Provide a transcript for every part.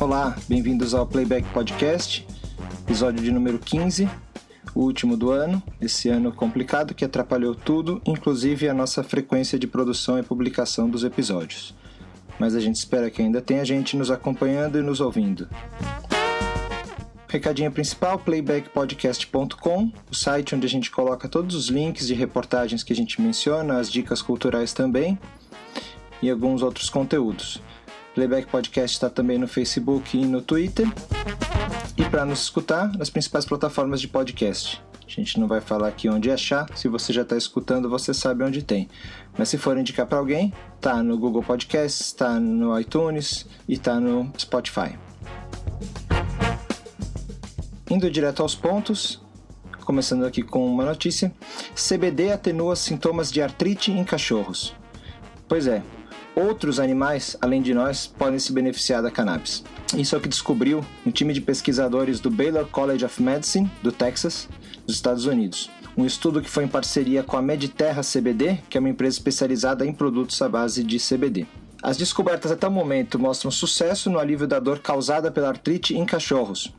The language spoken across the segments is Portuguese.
Olá, bem-vindos ao Playback Podcast, episódio de número 15, o último do ano, esse ano complicado que atrapalhou tudo, inclusive a nossa frequência de produção e publicação dos episódios. Mas a gente espera que ainda tenha gente nos acompanhando e nos ouvindo. Recadinho principal, playbackpodcast.com, o site onde a gente coloca todos os links de reportagens que a gente menciona, as dicas culturais também e alguns outros conteúdos. Playback Podcast está também no Facebook e no Twitter. E para nos escutar, nas principais plataformas de podcast. A gente não vai falar aqui onde achar, se você já está escutando, você sabe onde tem. Mas se for indicar para alguém, tá no Google Podcasts, está no iTunes e está no Spotify. Indo direto aos pontos, começando aqui com uma notícia: CBD atenua sintomas de artrite em cachorros. Pois é, outros animais, além de nós, podem se beneficiar da cannabis. Isso é o que descobriu um time de pesquisadores do Baylor College of Medicine, do Texas, dos Estados Unidos. Um estudo que foi em parceria com a Mediterra CBD, que é uma empresa especializada em produtos à base de CBD. As descobertas até o momento mostram sucesso no alívio da dor causada pela artrite em cachorros,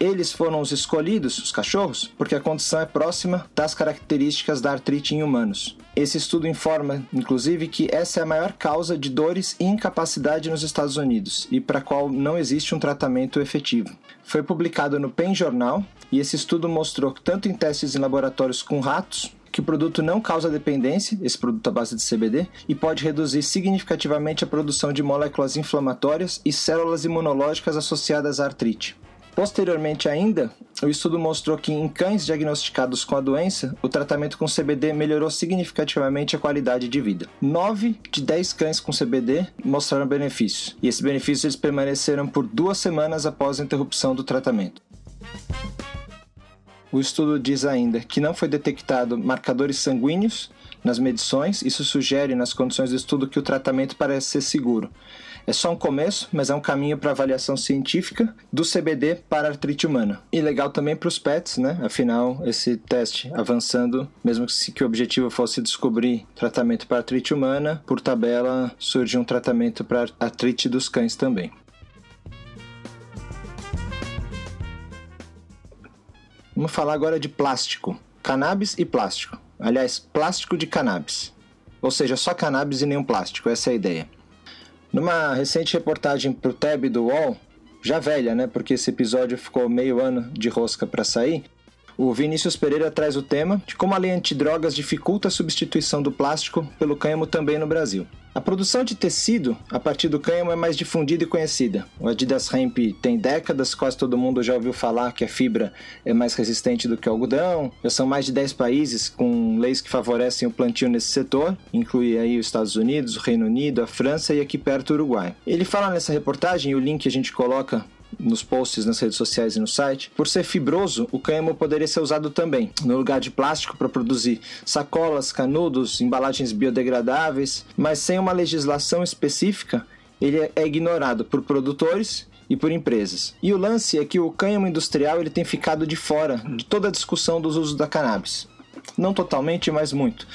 eles foram os escolhidos, os cachorros, porque a condição é próxima das características da artrite em humanos. Esse estudo informa, inclusive, que essa é a maior causa de dores e incapacidade nos Estados Unidos e para a qual não existe um tratamento efetivo. Foi publicado no PEN Jornal e esse estudo mostrou que, tanto em testes em laboratórios com ratos, que o produto não causa dependência, esse produto à base de CBD, e pode reduzir significativamente a produção de moléculas inflamatórias e células imunológicas associadas à artrite. Posteriormente ainda, o estudo mostrou que em cães diagnosticados com a doença, o tratamento com CBD melhorou significativamente a qualidade de vida. 9 de 10 cães com CBD mostraram benefícios, e esses benefícios eles permaneceram por duas semanas após a interrupção do tratamento. O estudo diz ainda que não foi detectado marcadores sanguíneos nas medições, isso sugere nas condições do estudo que o tratamento parece ser seguro. É só um começo, mas é um caminho para avaliação científica do CBD para artrite humana. E legal também para os pets, né? Afinal, esse teste avançando, mesmo que, que o objetivo fosse descobrir tratamento para artrite humana, por tabela surge um tratamento para artrite dos cães também. Vamos falar agora de plástico. Cannabis e plástico. Aliás, plástico de cannabis. Ou seja, só cannabis e nenhum plástico, essa é a ideia. Numa recente reportagem para o Tab do UOL, já velha, né? Porque esse episódio ficou meio ano de rosca para sair. O Vinícius Pereira traz o tema de como a lei antidrogas dificulta a substituição do plástico pelo cânhamo também no Brasil. A produção de tecido a partir do cânhamo é mais difundida e conhecida. O Adidas Hemp tem décadas, quase todo mundo já ouviu falar que a fibra é mais resistente do que o algodão. Já são mais de 10 países com leis que favorecem o plantio nesse setor, inclui aí os Estados Unidos, o Reino Unido, a França e aqui perto o Uruguai. Ele fala nessa reportagem, e o link a gente coloca nos posts nas redes sociais e no site. Por ser fibroso, o cânhamo poderia ser usado também no lugar de plástico para produzir sacolas, canudos, embalagens biodegradáveis, mas sem uma legislação específica, ele é ignorado por produtores e por empresas. E o lance é que o cânhamo industrial ele tem ficado de fora de toda a discussão dos usos da cannabis. Não totalmente, mas muito.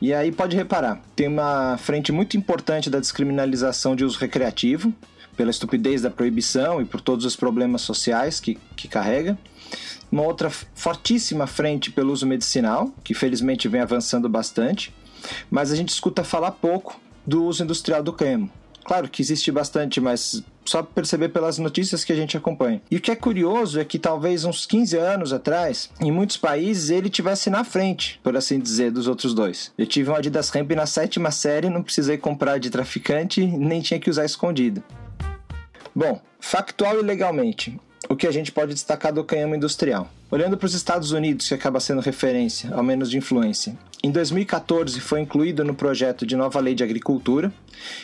E aí pode reparar, tem uma frente muito importante da descriminalização de uso recreativo, pela estupidez da proibição e por todos os problemas sociais que, que carrega. Uma outra fortíssima frente pelo uso medicinal, que felizmente vem avançando bastante, mas a gente escuta falar pouco do uso industrial do cânhamo. Claro que existe bastante, mas só perceber pelas notícias que a gente acompanha. E o que é curioso é que talvez uns 15 anos atrás, em muitos países, ele tivesse na frente, por assim dizer, dos outros dois. Eu tive um Adidas Ramp na sétima série, não precisei comprar de traficante, nem tinha que usar escondido. Bom, factual e legalmente, o que a gente pode destacar do cânhamo industrial? Olhando para os Estados Unidos, que acaba sendo referência, ao menos de influência, em 2014 foi incluído no projeto de nova lei de agricultura.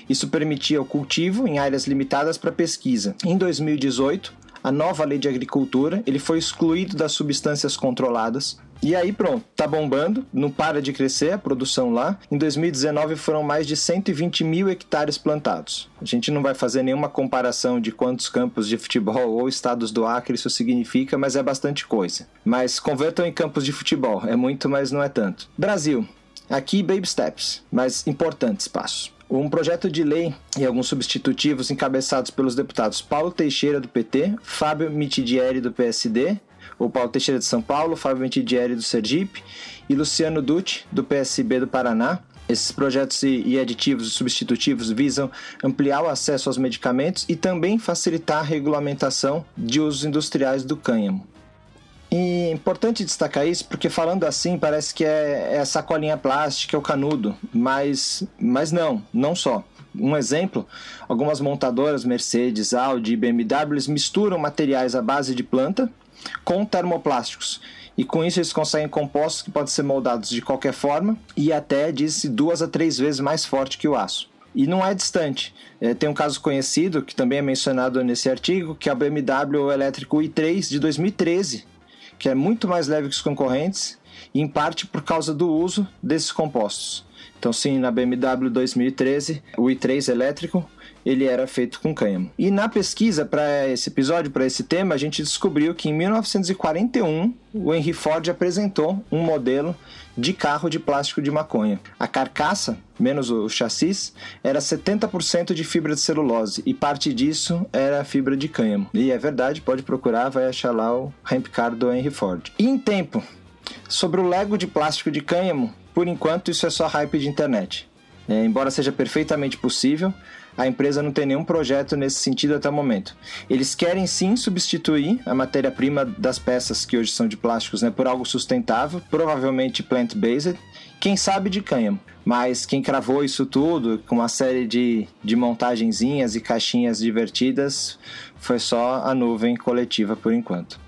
Isso permitia o cultivo em áreas limitadas para pesquisa. Em 2018, a nova lei de agricultura, ele foi excluído das substâncias controladas. E aí pronto, tá bombando, não para de crescer a produção lá. Em 2019 foram mais de 120 mil hectares plantados. A gente não vai fazer nenhuma comparação de quantos campos de futebol ou estados do Acre isso significa, mas é bastante coisa. Mas convertam em campos de futebol, é muito, mas não é tanto. Brasil, aqui baby steps, mas importantes passos. Um projeto de lei e alguns substitutivos encabeçados pelos deputados Paulo Teixeira, do PT, Fábio Mitidieri, do PSD, o Paulo Teixeira de São Paulo, Fábio Mitidieri do Sergipe e Luciano Dutti, do PSB do Paraná. Esses projetos e aditivos substitutivos visam ampliar o acesso aos medicamentos e também facilitar a regulamentação de usos industriais do cânhamo. E é importante destacar isso porque falando assim parece que é, é sacolinha plástica, é o canudo, mas, mas não, não só. Um exemplo, algumas montadoras, Mercedes, Audi e BMW, misturam materiais à base de planta com termoplásticos. E com isso eles conseguem compostos que podem ser moldados de qualquer forma e até, diz-se, duas a três vezes mais forte que o aço. E não é distante. É, tem um caso conhecido, que também é mencionado nesse artigo, que é o BMW elétrico i3 de 2013, que é muito mais leve que os concorrentes, em parte por causa do uso desses compostos. Então, sim, na BMW 2013, o i3 elétrico ele era feito com cânhamo. E na pesquisa para esse episódio, para esse tema, a gente descobriu que em 1941 o Henry Ford apresentou um modelo de carro de plástico de maconha. A carcaça, menos o chassis, era 70% de fibra de celulose e parte disso era fibra de cânhamo. E é verdade, pode procurar, vai achar lá o ramp car do Henry Ford. E em tempo, sobre o Lego de plástico de cânhamo, por enquanto isso é só hype de internet. É, embora seja perfeitamente possível, a empresa não tem nenhum projeto nesse sentido até o momento. Eles querem sim substituir a matéria-prima das peças que hoje são de plásticos né, por algo sustentável, provavelmente plant-based, quem sabe de cânhamo. Mas quem cravou isso tudo com uma série de, de montagenzinhas e caixinhas divertidas foi só a nuvem coletiva por enquanto.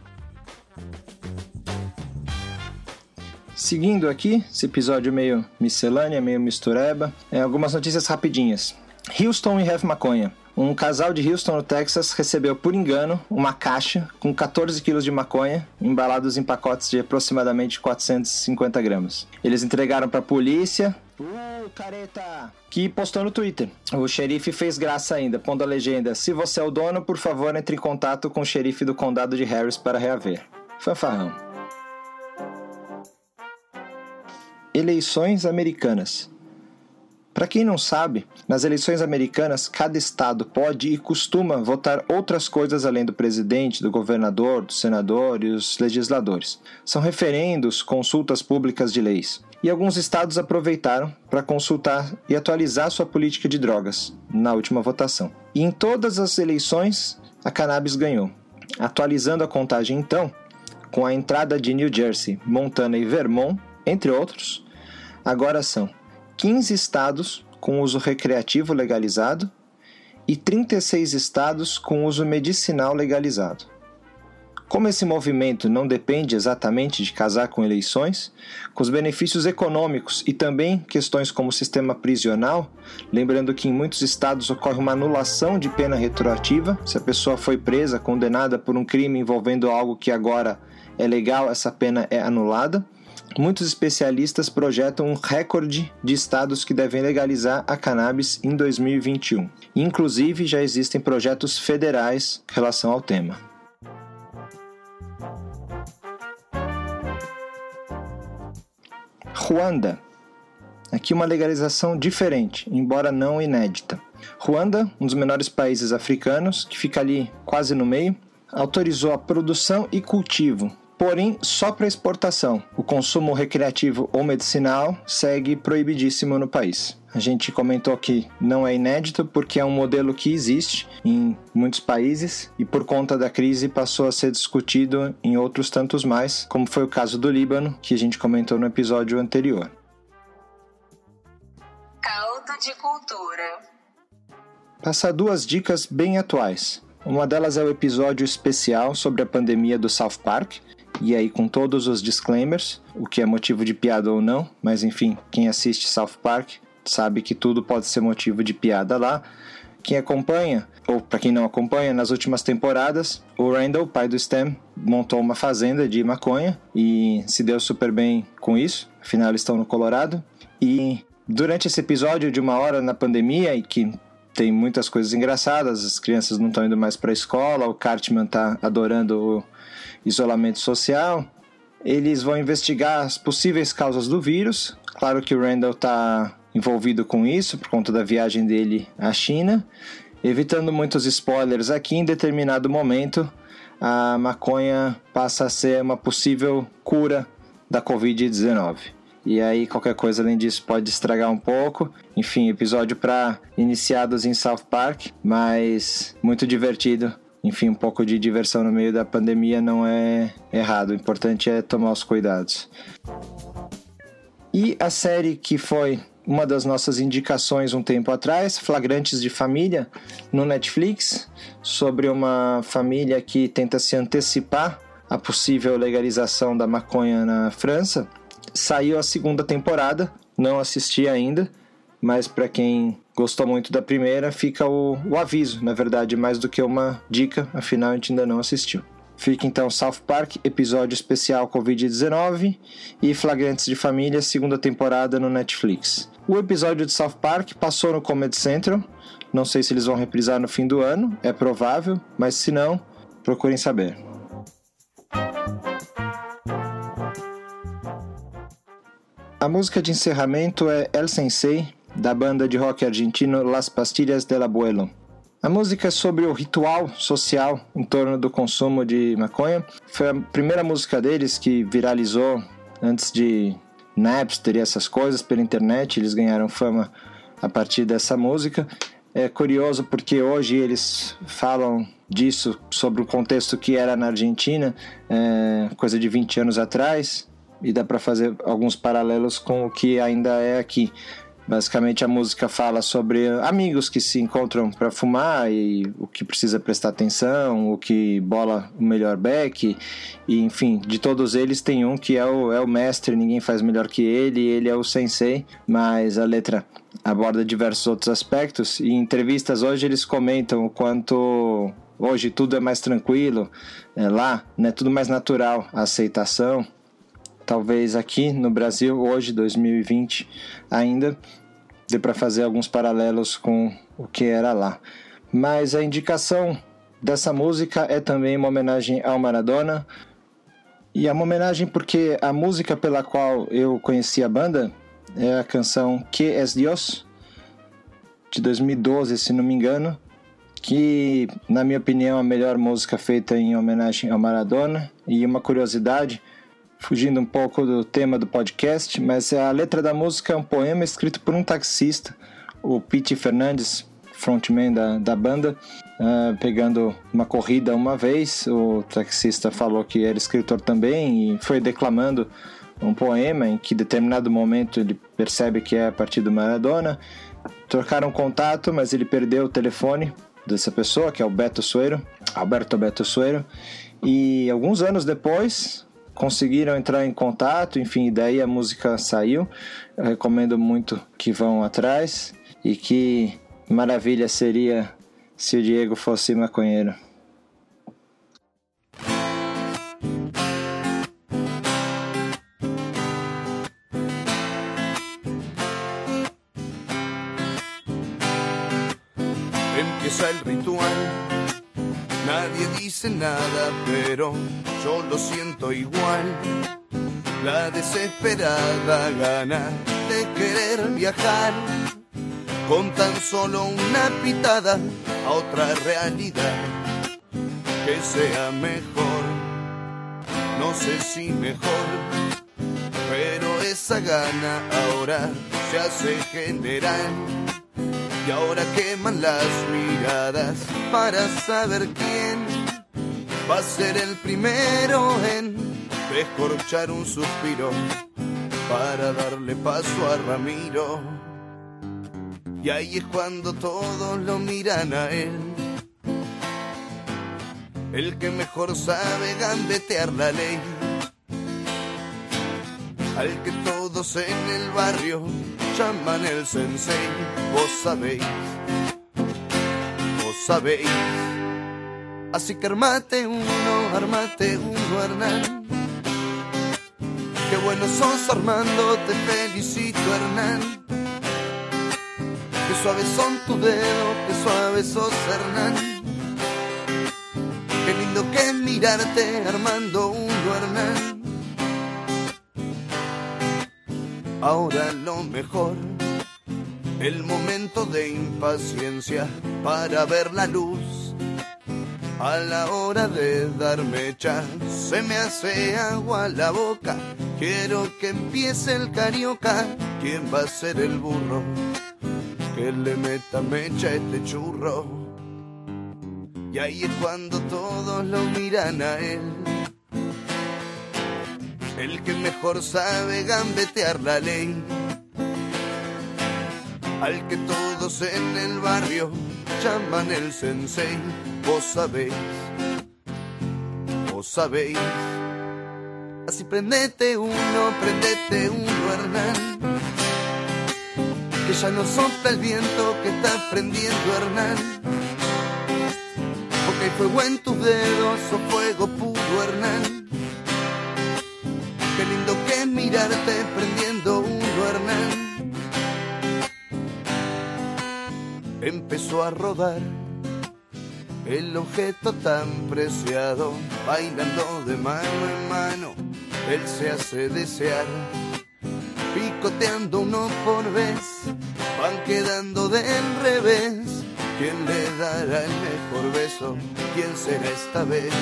Seguindo aqui, esse episódio meio miscelânea, meio mistureba, é, algumas notícias rapidinhas. Houston e Have Maconha. Um casal de Houston, no Texas, recebeu por engano uma caixa com 14 quilos de maconha embalados em pacotes de aproximadamente 450 gramas. Eles entregaram para a polícia. Uh, careta! Que postou no Twitter. O xerife fez graça ainda, pondo a legenda: Se você é o dono, por favor, entre em contato com o xerife do condado de Harris para reaver. Fanfarrão. Eleições americanas. Para quem não sabe, nas eleições americanas, cada estado pode e costuma votar outras coisas além do presidente, do governador, do senador e os legisladores. São referendos, consultas públicas de leis. E alguns estados aproveitaram para consultar e atualizar sua política de drogas na última votação. E em todas as eleições, a cannabis ganhou. Atualizando a contagem então, com a entrada de New Jersey, Montana e Vermont, entre outros, agora são 15 estados com uso recreativo legalizado e 36 estados com uso medicinal legalizado. Como esse movimento não depende exatamente de casar com eleições, com os benefícios econômicos e também questões como o sistema prisional, lembrando que em muitos estados ocorre uma anulação de pena retroativa, se a pessoa foi presa, condenada por um crime envolvendo algo que agora é legal, essa pena é anulada. Muitos especialistas projetam um recorde de estados que devem legalizar a cannabis em 2021. Inclusive, já existem projetos federais em relação ao tema. Ruanda. Aqui uma legalização diferente, embora não inédita. Ruanda, um dos menores países africanos, que fica ali quase no meio, autorizou a produção e cultivo porém só para exportação. O consumo recreativo ou medicinal segue proibidíssimo no país. A gente comentou que não é inédito porque é um modelo que existe em muitos países e por conta da crise passou a ser discutido em outros tantos mais, como foi o caso do Líbano, que a gente comentou no episódio anterior. Caldo de cultura. Passar duas dicas bem atuais. Uma delas é o episódio especial sobre a pandemia do South Park, e aí com todos os disclaimers, o que é motivo de piada ou não, mas enfim, quem assiste South Park sabe que tudo pode ser motivo de piada lá. Quem acompanha, ou para quem não acompanha, nas últimas temporadas, o Randall, pai do Stem, montou uma fazenda de maconha e se deu super bem com isso. Afinal, estão no Colorado. E durante esse episódio de uma hora na pandemia, e que tem muitas coisas engraçadas, as crianças não estão indo mais para a escola, o Cartman tá adorando o isolamento social. Eles vão investigar as possíveis causas do vírus. Claro que o Randall está envolvido com isso por conta da viagem dele à China. Evitando muitos spoilers aqui, em determinado momento a maconha passa a ser uma possível cura da Covid-19. E aí qualquer coisa além disso pode estragar um pouco. Enfim, episódio para iniciados em South Park, mas muito divertido. Enfim, um pouco de diversão no meio da pandemia não é errado. O importante é tomar os cuidados. E a série que foi uma das nossas indicações um tempo atrás, Flagrantes de Família, no Netflix, sobre uma família que tenta se antecipar à possível legalização da maconha na França. Saiu a segunda temporada, não assisti ainda, mas para quem gostou muito da primeira, fica o, o aviso, na verdade, mais do que uma dica, afinal a gente ainda não assistiu. Fica então South Park, episódio especial Covid-19 e Flagrantes de Família, segunda temporada no Netflix. O episódio de South Park passou no Comedy Central. Não sei se eles vão reprisar no fim do ano, é provável, mas se não, procurem saber. A música de encerramento é El Sensei, da banda de rock argentino Las Pastillas del Abuelo. A música é sobre o ritual social em torno do consumo de maconha. Foi a primeira música deles que viralizou antes de Napster e essas coisas pela internet. Eles ganharam fama a partir dessa música. É curioso porque hoje eles falam disso sobre o contexto que era na Argentina, é, coisa de 20 anos atrás, e dá para fazer alguns paralelos com o que ainda é aqui. Basicamente a música fala sobre amigos que se encontram para fumar e o que precisa prestar atenção, o que bola o melhor back, e enfim, de todos eles tem um que é o, é o mestre, ninguém faz melhor que ele, ele é o sensei, mas a letra aborda diversos outros aspectos. E em entrevistas hoje eles comentam o quanto hoje tudo é mais tranquilo, é lá, né, tudo mais natural, a aceitação, talvez aqui no Brasil, hoje, 2020, ainda dê para fazer alguns paralelos com o que era lá. Mas a indicação dessa música é também uma homenagem ao Maradona. E é uma homenagem porque a música pela qual eu conheci a banda é a canção Que es Dios, de 2012, se não me engano, que, na minha opinião, é a melhor música feita em homenagem ao Maradona. E uma curiosidade, fugindo um pouco do tema do podcast, mas a letra da música é um poema escrito por um taxista, o Pete Fernandes, frontman da, da banda, uh, pegando uma corrida uma vez. O taxista falou que era escritor também e foi declamando um poema em que, em determinado momento, ele percebe que é a partir do Maradona. Trocaram contato, mas ele perdeu o telefone dessa pessoa, que é o Beto Suero, Alberto Beto Suero. E alguns anos depois, conseguiram entrar em contato, enfim, daí a música saiu. Eu recomendo muito que vão atrás e que maravilha seria se o Diego fosse maconheiro. Empieza ritual Nadie dice nada, pero yo lo siento igual. La desesperada gana de querer viajar con tan solo una pitada a otra realidad que sea mejor. No sé si mejor, pero esa gana ahora se hace general y ahora queman las miradas para saber quién va a ser el primero en descorchar un suspiro para darle paso a Ramiro. Y ahí es cuando todos lo miran a él. El que mejor sabe gambetear la ley. Al que todos en el barrio llaman el sensei, vos sabéis, vos sabéis. Así que armate uno, armate uno, Hernán. Qué bueno sos Armando, te felicito Hernán. Qué suaves son tus dedos, qué suave sos Hernán. Qué lindo que mirarte Armando uno, Hernán. Ahora lo mejor el momento de impaciencia para ver la luz. A la hora de darme chance se me hace agua la boca. Quiero que empiece el carioca. ¿Quién va a ser el burro? Que le meta mecha este churro. Y ahí es cuando todos lo miran a él. El que mejor sabe gambetear la ley al que todos en el barrio llaman el sensei. Vos sabéis, vos sabéis. Así prendete uno, prendete uno, Hernán. Que ya no sopla el viento que está prendiendo Hernán. Porque hay fuego en tus dedos o fuego puro Hernán. Qué lindo que mirarte prendiendo uno Hernán. empezó a rodar el objeto tan preciado, bailando de mano en mano, él se hace desear, picoteando uno por vez, van quedando del revés. ¿Quién le dará el mejor beso? ¿Quién será esta vez?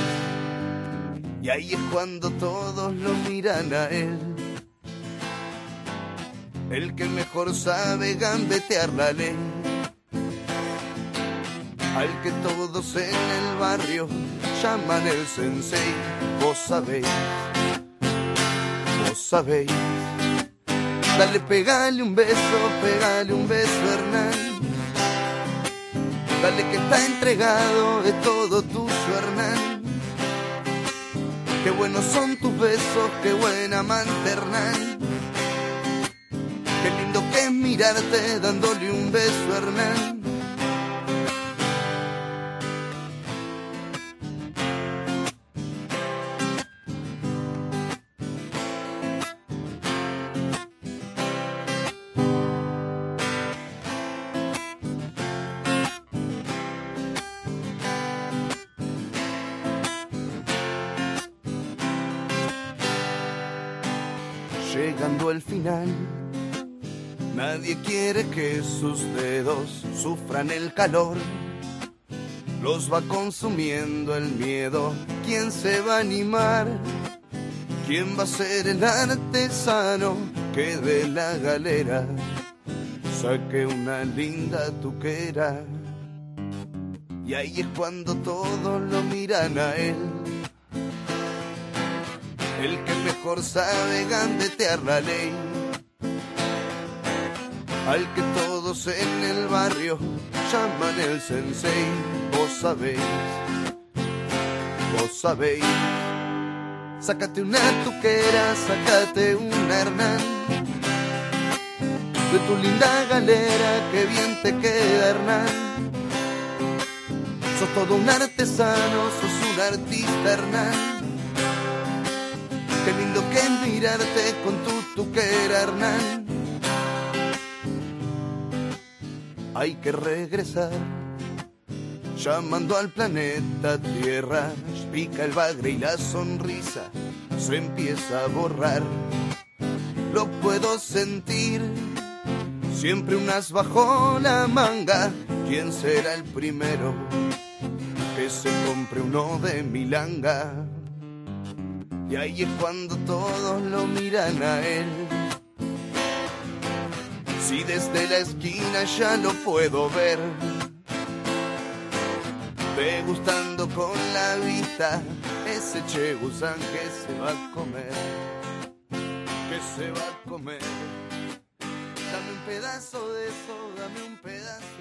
Y ahí es cuando todos lo miran a él. El que mejor sabe gambetear la ley al que todos en el barrio llaman el sensei. Vos sabéis, vos sabéis. Dale, pegale un beso, pegale un beso, Hernán. Dale que está entregado de todo tuyo, Hernán. Qué buenos son tus besos, qué buena amante, Hernán. Qué lindo que es mirarte dándole un beso, Hernán. El final. Nadie quiere que sus dedos sufran el calor. Los va consumiendo el miedo. ¿Quién se va a animar? ¿Quién va a ser el artesano que de la galera saque una linda tuquera? Y ahí es cuando todos lo miran a él el que mejor sabe gandetear la ley, al que todos en el barrio llaman el sensei, vos sabéis, vos sabéis. Sácate una tuquera, sácate una Hernán, de tu linda galera, que bien te queda Hernán. Sos todo un artesano, sos un artista Hernán Qué lindo que mirarte con tu tuquera, Hernán. Hay que regresar, llamando al planeta Tierra. Pica el bagre y la sonrisa se empieza a borrar. Lo puedo sentir, siempre unas bajo la manga. ¿Quién será el primero que se compre uno de milanga? Y ahí es cuando todos lo miran a él. Si desde la esquina ya lo puedo ver, degustando con la vista ese chegusán que se va a comer, que se va a comer. Dame un pedazo de eso, dame un pedazo